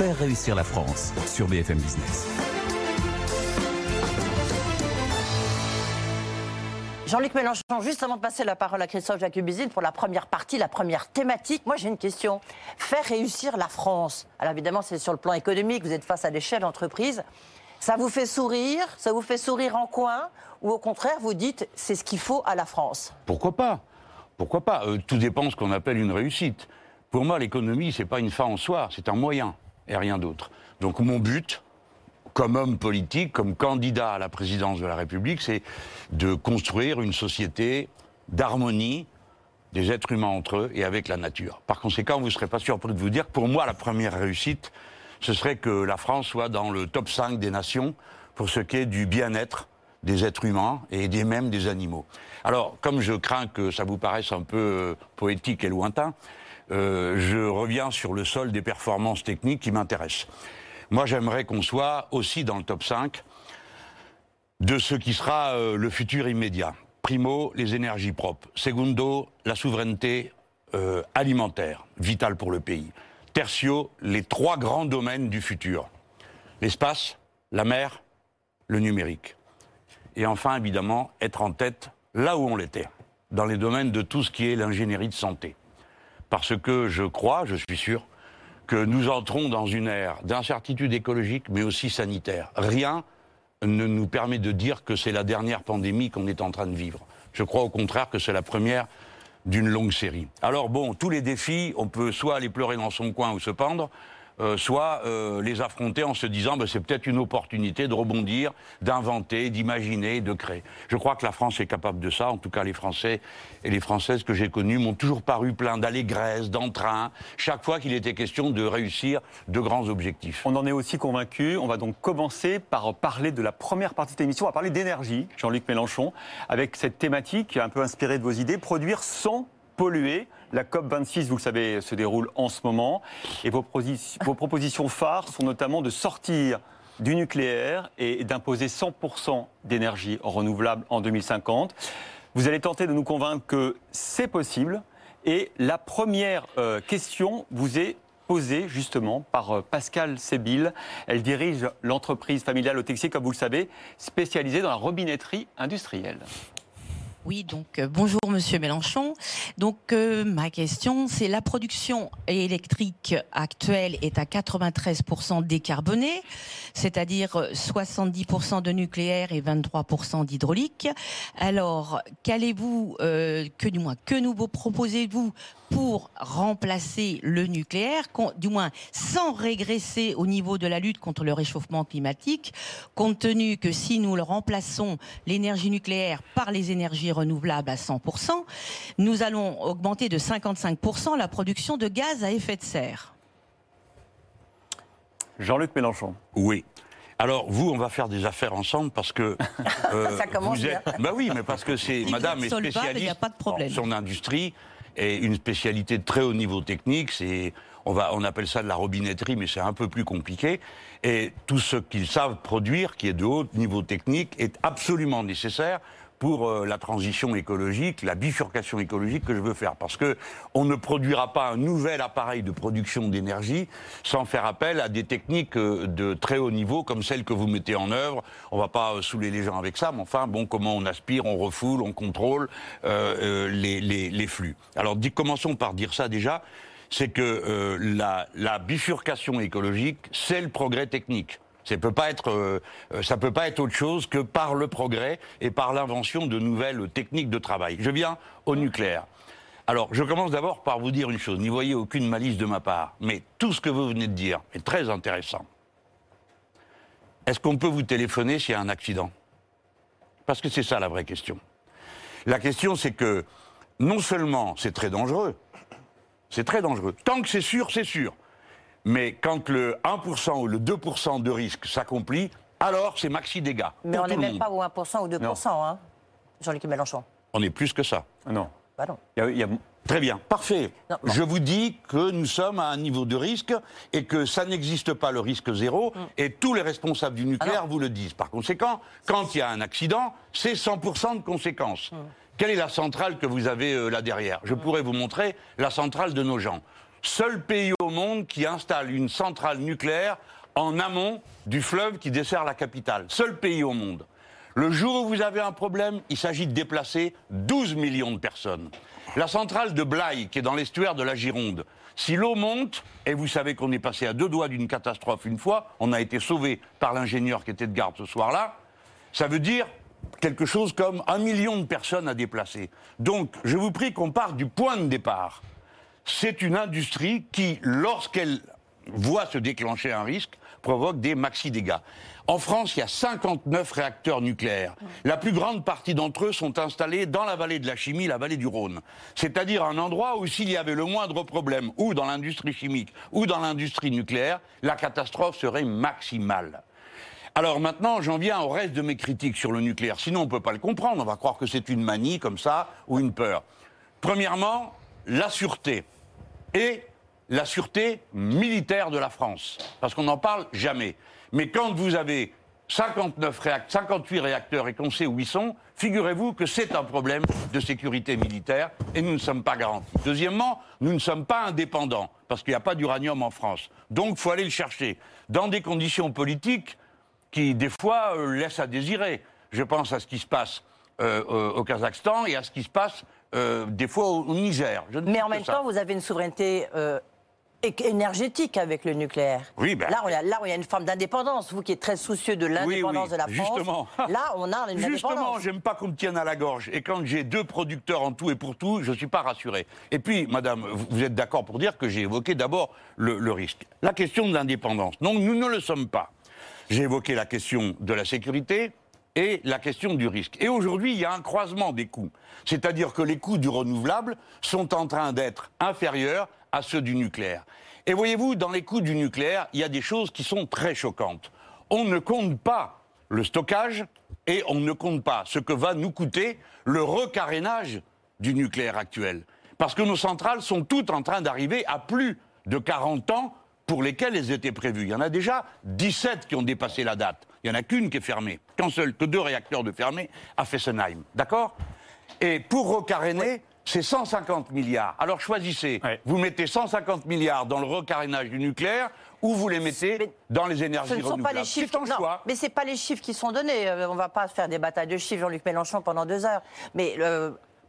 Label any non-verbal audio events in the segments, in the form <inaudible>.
Faire réussir la France sur BFM Business. Jean-Luc Mélenchon, juste avant de passer la parole à Christophe Jacubizine pour la première partie, la première thématique, moi j'ai une question. Faire réussir la France. Alors évidemment, c'est sur le plan économique, vous êtes face à des chefs d'entreprise. Ça vous fait sourire? Ça vous fait sourire en coin? Ou au contraire, vous dites c'est ce qu'il faut à la France? Pourquoi pas? Pourquoi pas? Euh, Tout dépend de ce qu'on appelle une réussite. Pour moi, l'économie, c'est pas une fin en soi, c'est un moyen et rien d'autre. Donc mon but, comme homme politique, comme candidat à la présidence de la République, c'est de construire une société d'harmonie des êtres humains entre eux et avec la nature. Par conséquent, vous ne serez pas surpris de vous dire que pour moi, la première réussite, ce serait que la France soit dans le top 5 des nations pour ce qui est du bien-être des êtres humains et des mêmes des animaux. Alors, comme je crains que ça vous paraisse un peu euh, poétique et lointain, euh, je reviens sur le sol des performances techniques qui m'intéressent. Moi, j'aimerais qu'on soit aussi dans le top 5 de ce qui sera euh, le futur immédiat. Primo, les énergies propres. Segundo, la souveraineté euh, alimentaire, vitale pour le pays. Tertio, les trois grands domaines du futur. L'espace, la mer, le numérique. Et enfin, évidemment, être en tête là où on l'était, dans les domaines de tout ce qui est l'ingénierie de santé. Parce que je crois, je suis sûr, que nous entrons dans une ère d'incertitude écologique, mais aussi sanitaire. Rien ne nous permet de dire que c'est la dernière pandémie qu'on est en train de vivre. Je crois au contraire que c'est la première d'une longue série. Alors bon, tous les défis, on peut soit aller pleurer dans son coin ou se pendre, euh, soit euh, les affronter en se disant ben, c'est peut-être une opportunité de rebondir, d'inventer, d'imaginer, de créer. Je crois que la France est capable de ça. En tout cas, les Français et les Françaises que j'ai connus m'ont toujours paru plein d'allégresse, d'entrain, chaque fois qu'il était question de réussir de grands objectifs. On en est aussi convaincu. On va donc commencer par parler de la première partie de l'émission. On va parler d'énergie, Jean-Luc Mélenchon, avec cette thématique un peu inspirée de vos idées, produire sans polluer. La COP26, vous le savez, se déroule en ce moment. Et vos, propositions phares sont notamment de sortir du nucléaire et d'imposer 100% d'énergie renouvelable en 2050. Vous allez tenter de nous convaincre que c'est possible. Et la première euh, question vous est posée justement par euh, Pascal Sébil. Elle dirige l'entreprise familiale au Texier, comme vous le savez, spécialisée dans la robinetterie industrielle. Oui, donc euh, bonjour Monsieur Mélenchon. Donc euh, ma question, c'est la production électrique actuelle est à 93% décarbonée, c'est-à-dire 70% de nucléaire et 23% d'hydraulique. Alors, qu'allez-vous, euh, que du moins, que nous proposez-vous pour remplacer le nucléaire, du moins sans régresser au niveau de la lutte contre le réchauffement climatique, compte tenu que si nous le remplaçons l'énergie nucléaire par les énergies renouvelables à 100%, nous allons augmenter de 55% la production de gaz à effet de serre. Jean-Luc Mélenchon. Oui. Alors vous, on va faire des affaires ensemble parce que <laughs> euh, ça commence vous êtes... Bah oui, mais parce que c'est Madame est spécialiste dans son industrie et une spécialité de très haut niveau technique. C'est on va on appelle ça de la robinetterie, mais c'est un peu plus compliqué. Et tout ce qu'ils savent produire, qui est de haut niveau technique, est absolument nécessaire pour euh, la transition écologique, la bifurcation écologique que je veux faire. Parce que on ne produira pas un nouvel appareil de production d'énergie sans faire appel à des techniques euh, de très haut niveau comme celles que vous mettez en œuvre. On va pas euh, saouler les gens avec ça, mais enfin, bon, comment on aspire, on refoule, on contrôle les, les, flux. Alors, commençons par dire ça déjà c'est que la, la bifurcation écologique, c'est le progrès technique. Peut euh, euh, ça peut pas être autre chose que par le progrès et par l'invention de nouvelles techniques de travail. Je viens au nucléaire. Alors, je commence d'abord par vous dire une chose. N'y voyez aucune malice de ma part, mais tout ce que vous venez de dire est très intéressant. Est-ce qu'on peut vous téléphoner s'il y a un accident? Parce que c'est ça la vraie question. La question, c'est que non seulement c'est très dangereux, c'est très dangereux. Tant que c'est sûr, c'est sûr. Mais quand le 1% ou le 2% de risque s'accomplit, alors c'est maxi dégâts. Mais on n'est même pas au 1% ou 2%, hein, Jean-Luc Mélenchon. On est plus que ça. Non. Bah non. Très bien, parfait. Je vous dis que nous sommes à un niveau de risque et que ça n'existe pas le risque zéro mm. et tous les responsables du nucléaire vous le disent. Par conséquent, quand il y a un accident, c'est 100% de conséquences. Mm. Quelle est la centrale que vous avez euh, là derrière? Je pourrais vous montrer la centrale de nos gens. Seul pays au monde qui installe une centrale nucléaire en amont du fleuve qui dessert la capitale. Seul pays au monde. Le jour où vous avez un problème, il s'agit de déplacer 12 millions de personnes. La centrale de Blaye, qui est dans l'estuaire de la Gironde, si l'eau monte, et vous savez qu'on est passé à deux doigts d'une catastrophe une fois, on a été sauvé par l'ingénieur qui était de garde ce soir-là, ça veut dire quelque chose comme un million de personnes à déplacer. Donc, je vous prie qu'on parte du point de départ. C'est une industrie qui, lorsqu'elle voit se déclencher un risque, provoque des maxi-dégâts. En France, il y a 59 réacteurs nucléaires. La plus grande partie d'entre eux sont installés dans la vallée de la chimie, la vallée du Rhône. C'est-à-dire un endroit où s'il y avait le moindre problème, ou dans l'industrie chimique, ou dans l'industrie nucléaire, la catastrophe serait maximale. Alors maintenant, j'en viens au reste de mes critiques sur le nucléaire. Sinon, on ne peut pas le comprendre. On va croire que c'est une manie comme ça ou une peur. Premièrement, la sûreté. Et la sûreté militaire de la France. Parce qu'on n'en parle jamais. Mais quand vous avez 59 réact 58 réacteurs et qu'on sait où ils sont, figurez-vous que c'est un problème de sécurité militaire et nous ne sommes pas garantis. Deuxièmement, nous ne sommes pas indépendants parce qu'il n'y a pas d'uranium en France. Donc, il faut aller le chercher dans des conditions politiques qui, des fois, euh, laissent à désirer. Je pense à ce qui se passe euh, euh, au Kazakhstan et à ce qui se passe euh, des fois au, au Niger. Je ne Mais en même ça. temps, vous avez une souveraineté énergétique avec le nucléaire. Oui, ben- là, on a, là, où il y a une forme d'indépendance. Vous qui êtes très soucieux de l'indépendance oui, de la France. justement. Là, on a une <laughs> Justement, indépendance. j'aime pas qu'on me tienne à la gorge. Et quand j'ai deux producteurs en tout et pour tout, je ne suis pas rassuré. Et puis, madame, vous- vous êtes d'accord pour dire que j'ai évoqué d'abord le, le risque. La question de l'indépendance. Non, nous ne le sommes pas. J'ai évoqué la question de la sécurité et la question du risque. Et aujourd'hui, il y a un croisement des coûts. C'est-à-dire que les coûts du renouvelable sont en train d'être inférieurs à ceux du nucléaire. Et voyez-vous, dans les coûts du nucléaire, il y a des choses qui sont très choquantes. On ne compte pas le stockage et on ne compte pas ce que va nous coûter le recarénage du nucléaire actuel. Parce que nos centrales sont toutes en train d'arriver à plus de 40 ans pour lesquels elles étaient prévues. Il y en a déjà 17 qui ont dépassé la date. Il n'y en a qu'une qui est fermée. Qu'un seul, que deux réacteurs de fermés à Fessenheim. D'accord? Et pour recaréner, c'est 150 milliards. Alors choisissez. Ouais. Vous mettez 150 milliards dans le recarénage du nucléaire ou vous les mettez Mais dans les énergies Ce ne sont pas renouvelables. les chiffres. Un non, choix. mais c'est pas les chiffres qui sont donnés. Euh, on va pas faire des batailles de chiffres, Jean-Luc Mélenchon, pendant deux heures. Mais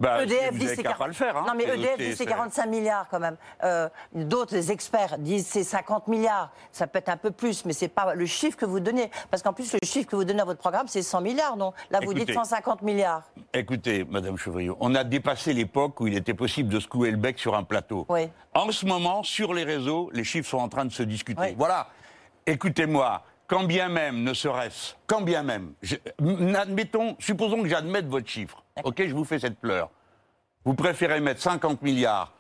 Bah, EDF vous dit avez c'est qu'à 40 pas le faire, hein. Non, mais EDF dit c'est c'est- 45 milliards quand même. Euh, D'autres experts disent c'est 50 milliards. Ça peut être un peu plus, mais c'est pas le chiffre que vous donnez. Parce qu'en plus, le chiffre que vous donnez à votre programme, c'est 100 milliards, non Là, vous dites Écoutez. 150 milliards. Écoutez, Madame Chevriot, on a dépassé l'époque où il était possible de se clouer le bec sur un plateau. Oui. En ce moment, sur les réseaux, les chiffres sont en train de se discuter. Oui. Voilà. Écoutez-moi, quand bien même ne serait-ce, quand bien même, je- admettons, supposons que j'admette votre chiffre. Ok, je vous fais cette pleure. Vous préférez mettre 50 milliards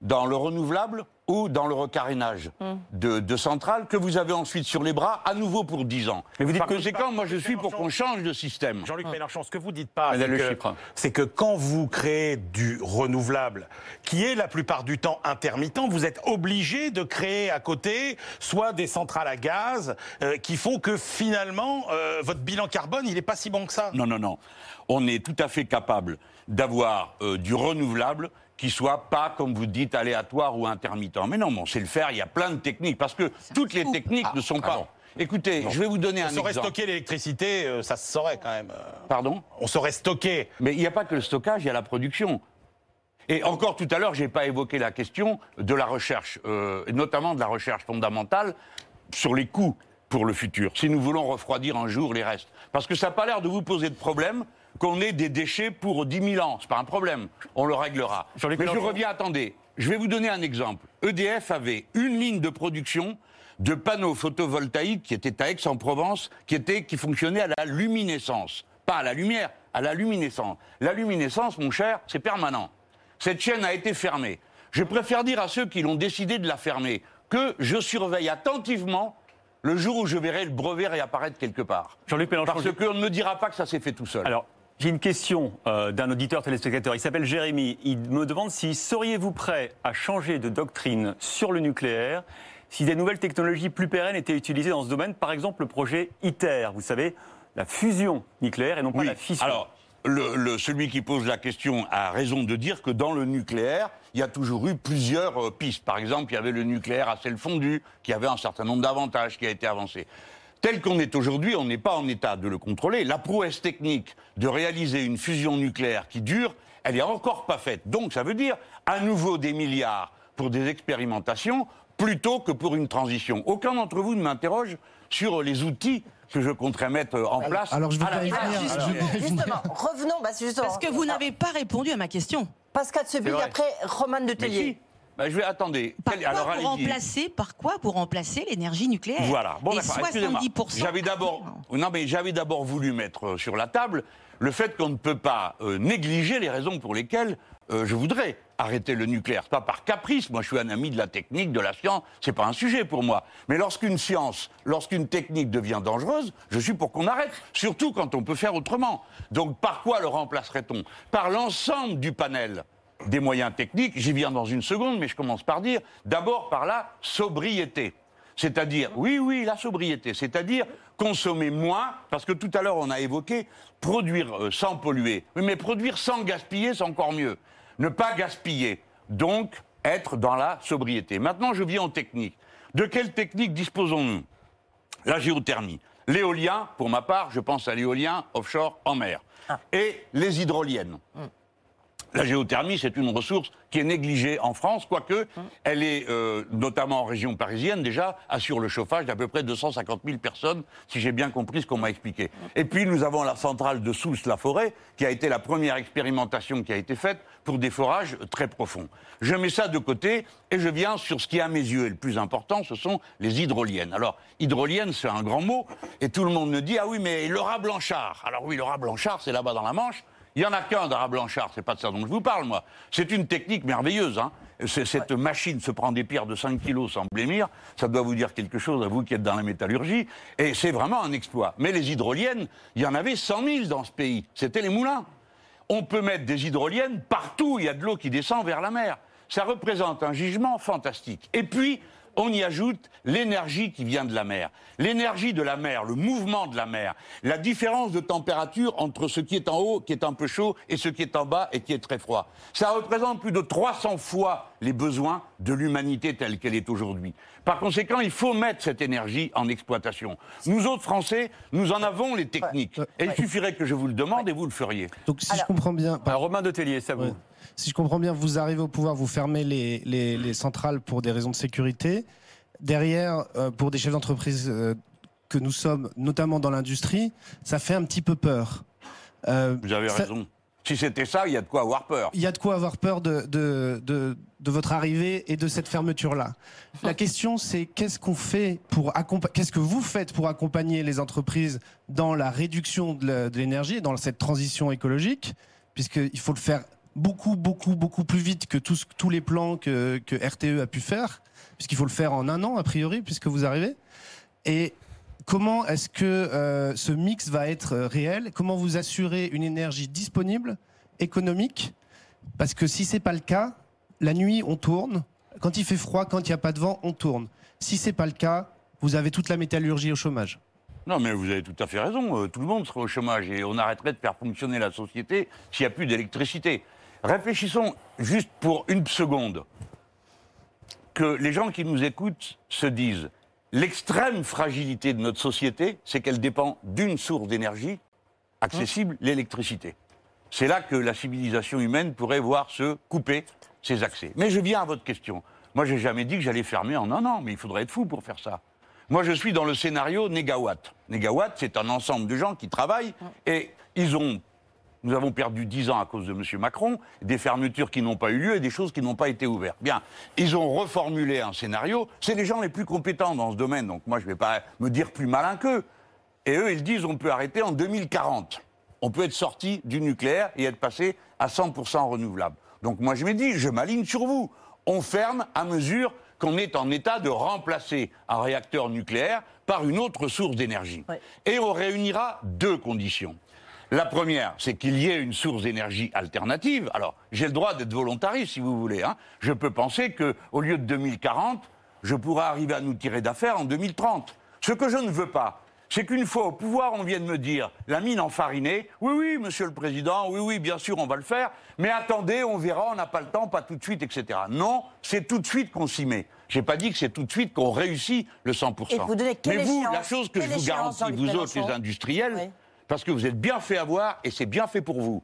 dans le renouvelable ou dans le recarénage Hmm. de, de centrales que vous avez ensuite sur les bras, à nouveau pour 10 ans. Mais vous dites Par que- conséquent, moi je suis pour qu'on change de système. Jean-Luc Mélenchon, ce que vous dites pas, c'est le que, chiffre. c'est que quand vous créez du renouvelable, qui est la plupart du temps intermittent, vous êtes obligé de créer à côté soit des centrales à gaz euh, qui font que finalement euh, votre bilan carbone il est pas si bon que ça. Non, non, non. On est tout à fait capable d'avoir euh, du renouvelable qui soit pas, comme vous dites, aléatoire ou intermittent. Mais non, mais on sait le faire, il y a plein de techniques, parce que toutes les techniques ne sont pas... Écoutez, je vais vous donner On un saurait exemple. stocker l'électricité, euh, ça se saurait quand même. euh. Pardon? On saurait stocker. Mais il n'y a pas que le stockage, il y a la production. Et encore tout à l'heure, je n'ai pas évoqué la question de la recherche, euh, notamment de la recherche fondamentale sur les coûts pour le futur, si nous voulons refroidir un jour les restes. Parce que ça n'a pas l'air de vous poser de problème qu'on ait des déchets pour 10 000 ans. Ce n'est pas un problème, on le réglera. Mais je reviens, attendez, je vais vous donner un exemple. EDF avait une ligne de production de panneaux photovoltaïques qui était à Aix-en-Provence, qui, était, qui fonctionnait à la luminescence. Pas à la lumière, à la luminescence. La luminescence, mon cher, c'est permanent. Cette chaîne a été fermée. Je préfère dire à ceux qui l'ont décidé de la fermer que je surveille attentivement le jour où je verrai le brevet réapparaître quelque part. Jean-Luc Mélenchon, Parce qu'on ne me dira pas que ça s'est fait tout seul. Alors, j'ai une question euh, d'un auditeur téléspectateur. Il s'appelle Jérémy. Il me demande si seriez-vous prêt à changer de doctrine sur le nucléaire si des nouvelles technologies plus pérennes étaient utilisées dans ce domaine, par exemple le projet ITER, vous savez, la fusion nucléaire et non pas Oui. la fission. Alors, le- le- celui qui pose la question a raison de dire que dans le nucléaire, il y a toujours eu plusieurs euh, pistes. Par exemple, il y avait le nucléaire à sel fondu, qui avait un certain nombre d'avantages, qui a été avancé. Tel qu'on est aujourd'hui, on n'est pas en état de le contrôler. La prouesse technique de réaliser une fusion nucléaire qui dure, elle n'est encore pas faite. Donc ça veut dire à nouveau des milliards pour des expérimentations plutôt que pour une transition. Aucun d'entre vous ne m'interroge sur les outils que je compterais mettre en place. Alors je place. venir. Alors, je. Justement, <laughs> revenons, bah, justement- Parce que vous n'avez pas répondu à ma question. Pascal Sebille, vrai. après Roman de Mais Tellier. Bah, je vais attendez. Par Quel- quoi, alors, pour remplacer, par quoi pour remplacer l'énergie nucléaire Voilà. Bon, Et d'accord, excusez-moi. 70%. J'avais d'abord, non mais j'avais d'abord voulu mettre euh, sur la table le fait qu'on ne peut pas euh, négliger les raisons pour lesquelles euh, je voudrais arrêter le nucléaire. Pas par caprice. Moi, je suis un ami de la technique, de la science. C'est pas un sujet pour moi. Mais lorsqu'une science, lorsqu'une technique devient dangereuse, je suis pour qu'on arrête. Surtout quand on peut faire autrement. Donc, par quoi le remplacerait-on? Par l'ensemble du panel des moyens techniques. J'y viens dans une seconde, mais je commence par dire d'abord par la sobriété. C'est-à-dire, oui, oui, la sobriété, c'est-à-dire consommer moins, parce que tout à l'heure on a évoqué produire euh, sans polluer. Mais produire sans gaspiller, c'est encore mieux. Ne pas gaspiller. Donc, être dans la sobriété. Maintenant, je viens aux techniques. De quelle technique disposons-nous? La géothermie. L'éolien, pour ma part, je pense à l'éolien offshore en mer. Et les hydroliennes. La géothermie, c'est une ressource qui est négligée en France, quoique elle est, euh, notamment en région parisienne, déjà, assure le chauffage d'à peu près 250 000 personnes, si j'ai bien compris ce qu'on m'a expliqué. Et puis, nous avons la centrale de Sousse-la-Forêt, qui a été la première expérimentation qui a été faite pour des forages très profonds. Je mets ça de côté et je viens sur ce qui, à mes yeux, est le plus important, ce sont les hydroliennes. Alors, hydrolienne, c'est un grand mot, et tout le monde me dit, ah oui, mais rat blanchard. Alors oui, rat blanchard, c'est là-bas dans la Manche. Il n'y en a qu'un d'Ara Blanchard, c'est pas de ça dont je vous parle, moi. C'est une technique merveilleuse. Hein. Cette machine se prend des pierres de 5 kilos sans blêmir. Ça doit vous dire quelque chose à vous qui êtes dans la métallurgie. Et c'est vraiment un exploit. Mais les hydroliennes, il y en avait 100 000 dans ce pays. C'était les moulins. On peut mettre des hydroliennes partout. Il y a de l'eau qui descend vers la mer. Ça représente un jugement fantastique. Et puis, on y ajoute l'énergie qui vient de la mer. L'énergie de la mer, le mouvement de la mer, la différence de température entre ce qui est en haut, qui est un peu chaud, et ce qui est en bas et qui est très froid. Ça représente plus de 300 fois les besoins de l'humanité telle qu'elle est aujourd'hui. Par conséquent, il faut mettre cette énergie en exploitation. Nous autres Français, nous en avons les techniques. Et il suffirait que je vous le demande et vous le feriez. Donc si Alors- je comprends bien, Romain de Tellier, c'est à vous. Ouais. Si je comprends bien, vous arrivez au pouvoir, vous fermez les, les- les centrales pour des raisons de sécurité. Derrière, euh, pour des chefs d'entreprise euh, que nous sommes, notamment dans l'industrie, ça fait un petit peu peur. Euh, Vous avez ça- raison. Si c'était ça, il y a de quoi avoir peur. Il y a de quoi avoir peur de, de, de, de votre arrivée et de cette fermeture-là. La question, c'est qu'est-ce qu'on fait pour qu'est-ce que vous faites pour accompagner les entreprises dans la réduction de l'énergie, dans cette transition écologique, puisqu'il faut le faire beaucoup, beaucoup, beaucoup plus vite que tous, les plans que, RTE a pu faire, puisqu'il faut le faire en un an, a priori, puisque vous arrivez. Et comment est-ce que euh, ce mix va être réel? Comment vous assurez une énergie disponible, économique? Parce que si c'est pas le cas, la nuit on tourne. Quand il fait froid, quand il n'y a pas de vent, on tourne. Si c'est pas le cas, vous avez toute la métallurgie au chômage. Non, mais vous avez tout à fait raison. euh, tout le monde serait au chômage et on arrêterait de faire fonctionner la société s'il n'y a plus d'électricité. Réfléchissons juste pour une seconde que les gens qui nous écoutent se disent l'extrême fragilité de notre société, c'est qu'elle dépend d'une source d'énergie accessible, l'électricité. C'est là que la civilisation humaine pourrait voir se couper ses accès. Mais je viens à votre question. Moi, j'ai jamais dit que j'allais fermer en un an, mais il faudrait être fou pour faire ça. Moi, je suis dans le scénario négawatt. Négawatt, c'est un ensemble de gens qui travaillent et ils ont. Nous avons perdu 10 ans à cause de M. Macron, des fermetures qui n'ont pas eu lieu et des choses qui n'ont pas été ouvertes. Bien, ils ont reformulé un scénario. C'est les gens les plus compétents dans ce domaine, donc moi, je ne vais pas me dire plus malin qu'eux. Et eux, ils disent on peut arrêter en 2040. On peut être sorti du nucléaire et être passé à 100% renouvelable. Donc moi, je me dis, je m'aligne sur vous. On ferme à mesure qu'on est en état de remplacer un réacteur nucléaire par une autre source d'énergie. Ouais. Et on réunira deux conditions. La première, c'est qu'il y ait une source d'énergie alternative. Alors, j'ai le droit d'être volontariste, si vous voulez. hein. Je peux penser qu'au lieu de 2040, je pourrais arriver à nous tirer d'affaire en 2030. Ce que je ne veux pas, c'est qu'une fois au pouvoir, on vient de me dire, la mine enfarinée, oui, oui, monsieur le président, oui, oui, bien sûr, on va le faire, mais attendez, on verra, on n'a pas le temps, pas tout de suite, etc. Non, c'est tout de suite qu'on s'y met. J'ai pas dit que c'est tout de suite qu'on réussit le 100%. Et vous donnez quelle mais vous, la chose que je vous garantis, vous autres, les industriels, Oui. Parce que vous êtes bien fait avoir et c'est bien fait pour vous.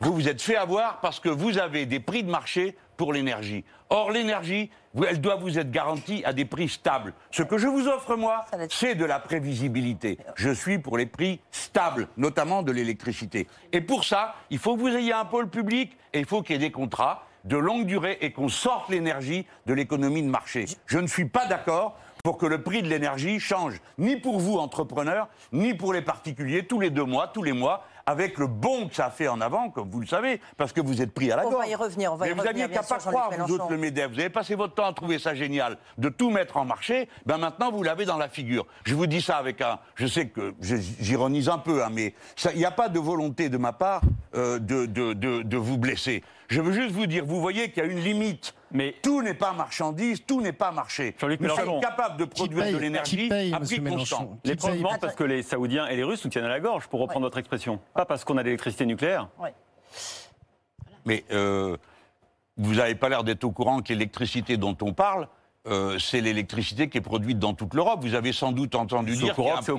Vous vous êtes fait avoir parce que vous avez des prix de marché pour l'énergie. Or, l'énergie, elle doit vous être garantie à des prix stables. Ce que je vous offre, moi, c'est de la prévisibilité. Je suis pour les prix stables, notamment de l'électricité. Et pour ça, il faut que vous ayez un pôle public et il faut qu'il y ait des contrats de longue durée et qu'on sorte l'énergie de l'économie de marché. Je ne suis pas d'accord pour que le prix de l'énergie change, ni pour vous, entrepreneurs, ni pour les particuliers, tous les deux mois, tous les mois, avec le bon que ça fait en avant, comme vous le savez, parce que vous êtes pris à la On gorge. va y revenir, on va Mais y vous revenir, aviez bien qu'à pas croire, vous autres, le MEDEF. Vous avez passé votre temps à trouver ça génial, de tout mettre en marché. Ben maintenant, vous l'avez dans la figure. Je vous dis ça avec un. Je sais que j'ironise un peu, hein, mais il n'y a pas de volonté de ma part euh, de, de, de, de vous blesser. Je veux juste vous dire, vous voyez qu'il y a une limite. Mais- tout n'est pas marchandise, tout n'est pas marché. Nous Mélenchon. sommes capables de produire paye, de l'énergie à prix constant. Les parce que les Saoudiens et les Russes nous tiennent à la gorge, pour reprendre votre expression. Pas parce qu'on a de l'électricité nucléaire. Ouais. Mais euh, vous n'avez pas l'air d'être au courant que l'électricité dont on parle, euh, c'est l'électricité qui est produite dans toute l'Europe. Vous avez sans doute entendu dire qu'il y courant a un- que c'est au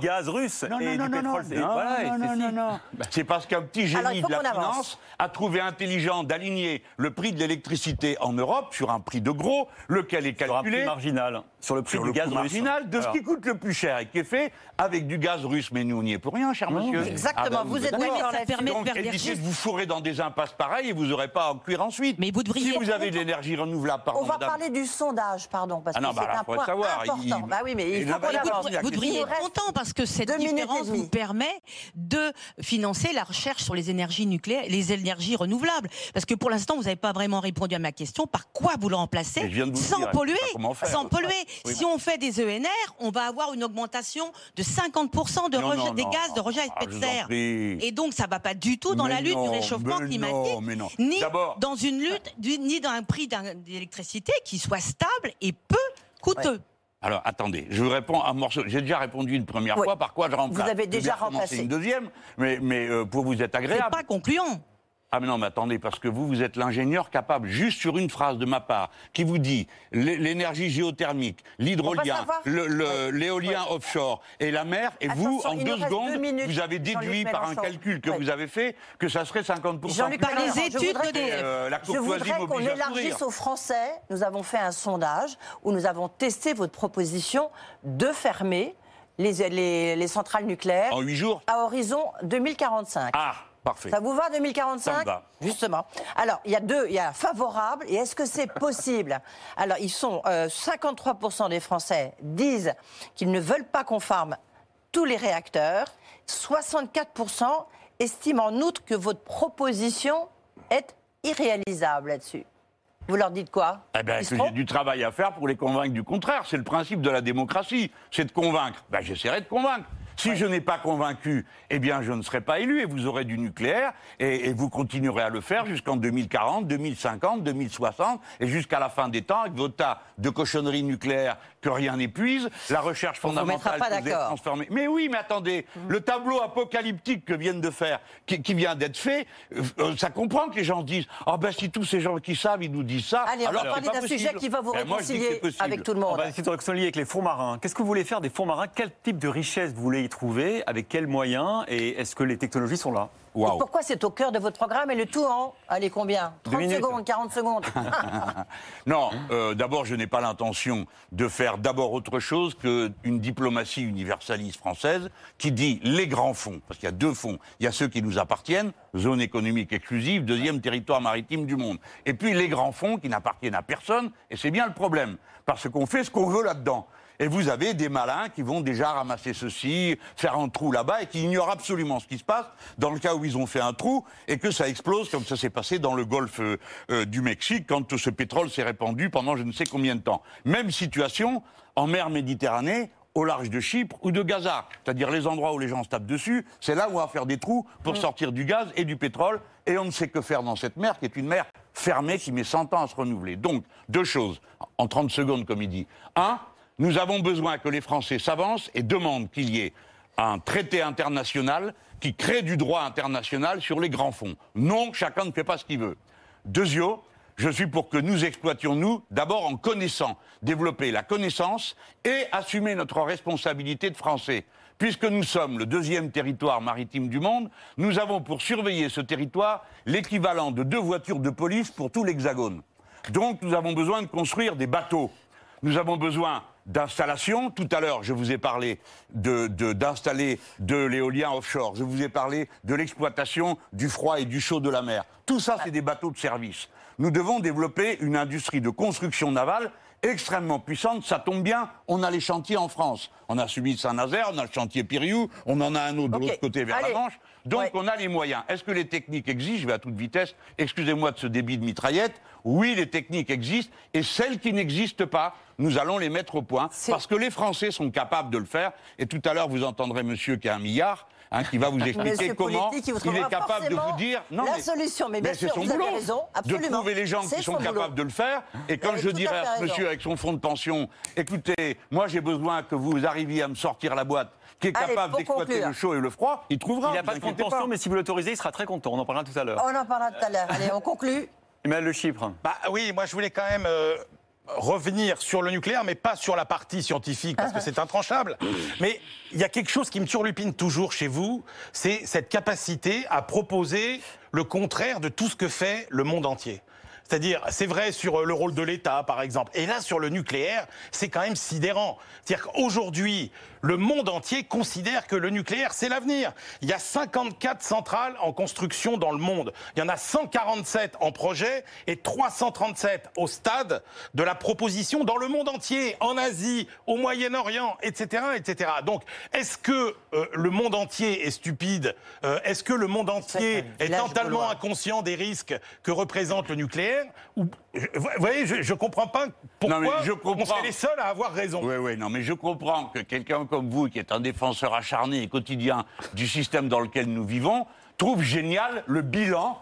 du gaz russe Non, et non, du non, pétrole. non, c'est- non, voilà, et non, non, non, non. C'est parce qu'un petit génie de la avance. finance a trouvé intelligent d'aligner le prix de l'électricité en Europe sur un prix de gros, lequel est Sur un prix calculé marginal, sur le prix sur du le gaz russe. marginal de ce qui coûte le plus cher et qui est fait avec du gaz russe. Mais nous, on n'y est pour rien, cher monsieur. Exactement, Ah ben, vous êtes d'accord. Ça permet de Donc, faire des de vous fourrer dans des impasses pareilles et vous n'aurez pas à en cuire ensuite. Mais vous devriez- Si vous avez de l'énergie renouvelable, pardon, On va madame. parler du sondage, pardon, parce Ah non, que bah c'est là, un point savoir, important. il- Bah oui, mais il faut Vous, vous devriez être content parce que cette différence vous permet de financer la recherche sur les énergies nucléaires, les énergies renouvelables. Parce que pour l'instant, vous n'avez pas vraiment répondu à ma question. Par quoi vous le remplacez de sans dire, polluer. Sans polluer. Oui. Si on fait des ENR, on va avoir une augmentation de 50% de Non, rejet- non, des non. gaz de rejet à effet de serre. Et donc, ça va pas du tout dans Mais la lutte non, du réchauffement mais climatique, non, mais non. ni dans une lutte, du- ni dans un prix d'électricité qui soit stable et peu coûteux. Alors, attendez, je vous réponds un morceau. J'ai déjà répondu une première Oui. fois, par quoi je remplace Vous avez déjà remplacé. une deuxième, mais, mais euh, pour vous être C'est agréable. pas concluant. Ah mais non, mais attendez, parce que vous, vous êtes l'ingénieur capable, juste sur une phrase de ma part, qui vous dit l'é- l'énergie géothermique, l'hydrolien, l'éolien offshore et la mer, et vous, en deux secondes, deux minutes, vous avez déduit par un calcul que Oui. vous avez fait que ça serait 50% Jean-Luc plus Par les études. Euh, la Je voudrais qu'on m'oblige à élargisse aux Français. Nous avons fait un sondage où nous avons testé votre proposition de fermer les, les- les centrales nucléaires En huit jours à horizon 2045. Ah, parfait. Ça vous va 2045 Ça me va. Justement. Alors, il y a deux, il y a favorable et est-ce que c'est possible? Alors, ils sont euh, 53% des Français disent qu'ils ne veulent pas qu'on ferme tous les réacteurs. 64% estiment en outre que votre proposition est irréalisable là-dessus. Vous leur dites quoi? Eh bien, que j'ai du travail à faire pour les convaincre du contraire. C'est le principe de la démocratie, c'est de convaincre. Ben, j'essaierai de convaincre. Si je n'ai pas convaincu, eh bien, je ne serai pas élu et vous aurez du nucléaire et, et vous continuerez à le faire jusqu'en 2040, 2050, 2060 et jusqu'à la fin des temps avec vos tas de cochonneries nucléaires que rien n'épuise, la recherche On fondamentale pas que vous transformée. Mais oui, mais attendez, le tableau apocalyptique que viennent de faire, qui, qui vient d'être fait, euh, euh, ça comprend que les gens se disent, oh ben si tous ces gens qui savent, ils nous disent ça. Allez, on alors va parler pas d'un sujet possible. qui va vous moi, je dis que réconcilier c'est possible. avec tout le On monde. va essayer de réconcilier avec les fonds marins. Qu'est-ce que vous voulez faire des fonds marins Quel type de richesse vous voulez y trouver Avec quels moyens Et est-ce que les technologies sont là Et pourquoi c'est au cœur de votre programme et le tout en, allez combien 30 minutes. secondes, 40 secondes <laughs> <laughs> Non, euh, d'abord, je n'ai pas l'intention de faire d'abord autre chose qu'une diplomatie universaliste française qui dit les grands fonds, parce qu'il y a deux fonds. Il y a ceux qui nous appartiennent, zone économique exclusive, deuxième territoire maritime du monde. Et puis les grands fonds qui n'appartiennent à personne, et c'est bien le problème, parce qu'on fait ce qu'on veut là-dedans. Et vous avez des malins qui vont déjà ramasser ceci, faire un trou là-bas et qui ignorent absolument ce qui se passe dans le cas où ils ont fait un trou et que ça explose comme ça s'est passé dans le golfe euh, euh, du Mexique quand ce pétrole s'est répandu pendant je ne sais combien de temps. Même situation en mer Méditerranée au large de Chypre ou de Gaza, c'est-à-dire les endroits où les gens se tapent dessus, c'est là où on va faire des trous pour sortir du gaz et du pétrole, et on ne sait que faire dans cette mer qui est une mer fermée qui met 100 ans à se renouveler. Donc, deux choses, en 30 secondes comme il dit. Un, Nous avons besoin que les Français s'avancent et demandent qu'il y ait un traité international qui crée du droit international sur les grands fonds. Non, chacun ne fait pas ce qu'il veut. Deuxièmement, je suis pour que nous exploitions, nous, d'abord en connaissant, développer la connaissance et assumer notre responsabilité de Français. Puisque nous sommes le deuxième territoire maritime du monde, nous avons pour surveiller ce territoire l'équivalent de deux voitures de police pour tout l'Hexagone. Donc nous avons besoin de construire des bateaux. Nous avons besoin d'installations. Tout à l'heure, je vous ai parlé de- de- d'installer de, l'éolien offshore. Je vous ai parlé de l'exploitation du froid et du chaud de la mer. Tout ça, c'est des bateaux de service. Nous devons développer une industrie de construction navale extrêmement puissante. Ça tombe bien, on a les chantiers en France. On a celui de Saint-Nazaire, on a le chantier Piriou, on en a un autre de l'autre côté vers Allez. la Manche. Donc Ouais. on a les moyens. Est-ce que les techniques existent? Je vais à toute vitesse. Excusez-moi de ce débit de mitraillette. Oui, les techniques existent. Et celles qui n'existent pas, nous allons les mettre au point. Parce que les Français sont capables de le faire. Et tout à l'heure, vous entendrez monsieur qui a un milliard. Hein, qui va vous expliquer comment il est capable de vous dire la mais- solution. Mais bien sûr, son vous avez raison, absolument. de trouver les gens qui sont boulot. capables de le faire. Et quand je dirais à ce monsieur avec son fonds de pension, écoutez, moi j'ai besoin que vous arriviez à me sortir la boîte qui est capable d'exploiter le chaud et le froid, il trouvera. Il n'y a pas de fonds de pension, mais si vous l'autorisez, il sera très content. On en parlera tout à l'heure. On en parlera tout à l'heure. Allez, on conclut. Emmanuel Le Chypre. Bah oui, moi je voulais quand même euh, revenir sur le nucléaire, mais pas sur la partie scientifique, parce que c'est intranchable. Mais il y a quelque chose qui me turlupine toujours chez vous, c'est cette capacité à proposer le contraire de tout ce que fait le monde entier. C'est-à-dire, c'est vrai sur euh, le rôle de l'État, par exemple. Et là, sur le nucléaire, c'est quand même sidérant. C'est-à-dire qu'aujourd'hui, le monde entier considère que le nucléaire, c'est l'avenir. Il y a 54 centrales en construction dans le monde. Il y en a 147 en projet et 337 au stade de la proposition dans le monde entier, en Asie, au Moyen-Orient, etc., etc. Donc, est-ce que euh, le monde entier est stupide? Euh, Est-ce que le monde entier est totalement inconscient des risques que représente le nucléaire? Ou, je- Vous voyez, je ne comprends pas pourquoi Non, mais je comprends. on serait les seuls à avoir raison. Oui, oui, non, mais je comprends que quelqu'un comme vous, qui est un défenseur acharné et quotidien du système dans lequel nous vivons, trouve génial le bilan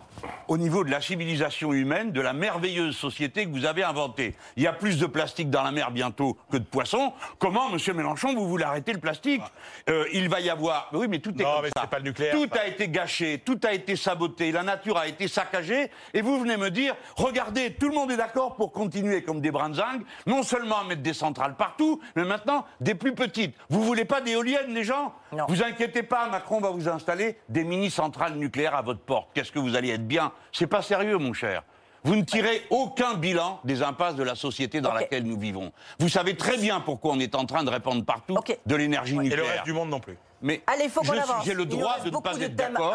au niveau de la civilisation humaine, de la merveilleuse société que vous avez inventée. Il y a plus de plastique dans la mer bientôt que de poissons. Comment, Monsieur Mélenchon, vous voulez arrêter le plastique Euh, Il va y avoir... Oui, mais tout est Non, comme mais ça. c'est pas le nucléaire, Tout a été gâché, tout a été saboté, la nature a été saccagée, et vous venez me dire, regardez, tout le monde est d'accord pour continuer comme des brinzingues, non seulement à mettre des centrales partout, mais maintenant des plus petites. Vous voulez pas d'éoliennes, les gens? Non. Vous inquiétez pas, Macron va vous installer des mini-centrales nucléaires à votre porte. Qu'est-ce que vous allez être bien C'est pas sérieux, mon cher. Vous ne tirez aucun bilan des impasses de la société dans laquelle nous vivons. Vous savez très bien pourquoi on est en train de répandre partout de l'énergie Et nucléaire. le reste du monde non plus. Mais Allez, faut qu'on je- avance. J'ai le droit de ne pas de être d'accord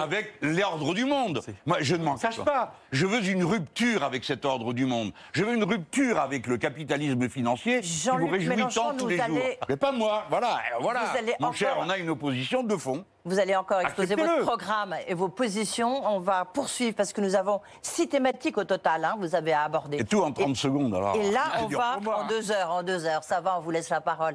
avec l'ordre du monde. Moi, je ne m'en cache pas. Je veux une rupture avec cet ordre du monde. Je veux une rupture avec le capitalisme financier qui vous réjouit Mélenchon, tant tous les jours. allez- Mais pas moi. Voilà, euh, voilà. Vous allez Mon cher, on a une opposition de fond. Vous allez encore exposer votre programme et vos positions. On va poursuivre parce que nous avons six thématiques au total. hein, vous avez à aborder. Et tout en 30 secondes, alors. Et là, C'est on va en hein. deux heures, en deux heures. Ça va, on vous laisse la parole.